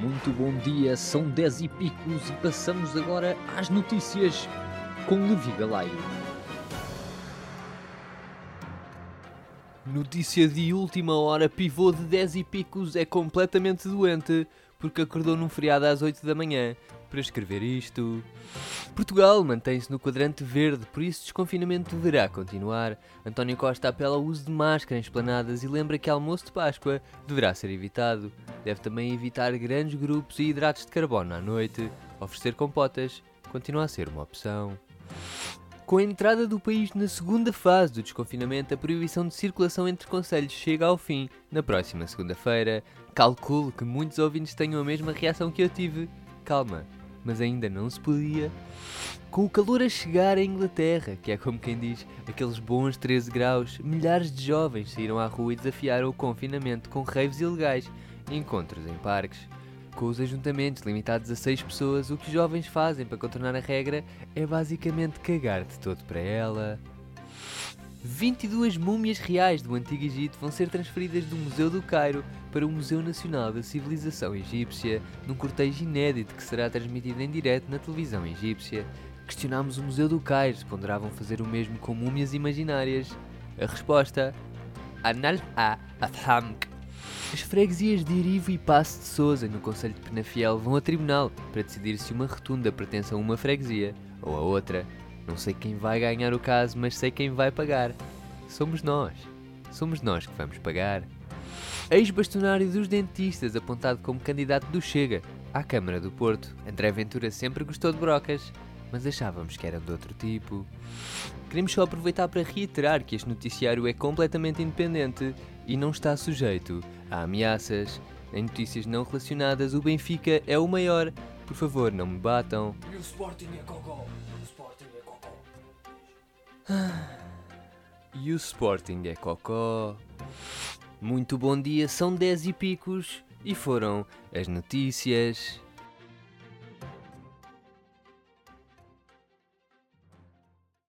Muito bom dia, são 10 e picos e passamos agora às notícias com Levi Galaio. Notícia de última hora: pivô de 10 e picos é completamente doente porque acordou num feriado às 8 da manhã para escrever isto. Portugal mantém-se no quadrante verde, por isso desconfinamento deverá continuar. António Costa apela ao uso de máscara em esplanadas e lembra que almoço de Páscoa deverá ser evitado. Deve também evitar grandes grupos e hidratos de carbono à noite. Oferecer compotas continua a ser uma opção. Com a entrada do país na segunda fase do desconfinamento, a proibição de circulação entre conselhos chega ao fim na próxima segunda-feira. Calculo que muitos ouvintes tenham a mesma reação que eu tive. Calma, mas ainda não se podia. Com o calor a chegar à Inglaterra, que é como quem diz, aqueles bons 13 graus, milhares de jovens saíram à rua e desafiaram o confinamento com raves ilegais e encontros em parques. Com os ajuntamentos limitados a 6 pessoas, o que os jovens fazem para contornar a regra é basicamente cagar de todo para ela. 22 múmias reais do Antigo Egito vão ser transferidas do Museu do Cairo para o Museu Nacional da Civilização Egípcia, num cortejo inédito que será transmitido em direto na televisão egípcia. Questionámos o Museu do Cairo se ponderavam fazer o mesmo com múmias imaginárias. A resposta: Anal-a afhamk. As freguesias de Erivo e Passo de Souza, no Conselho de Penafiel, vão a tribunal para decidir se uma rotunda pertence a uma freguesia ou a outra. Não sei quem vai ganhar o caso, mas sei quem vai pagar. Somos nós. Somos nós que vamos pagar. Ex-bastonário dos dentistas, apontado como candidato do Chega à Câmara do Porto. André Ventura sempre gostou de brocas, mas achávamos que eram de outro tipo. Queremos só aproveitar para reiterar que este noticiário é completamente independente e não está sujeito a ameaças. Em notícias não relacionadas, o Benfica é o maior. Por favor, não me batam. E o Sporting é. O Sporting é. E o Sporting é cocó. Muito bom dia, são 10 e picos e foram as notícias.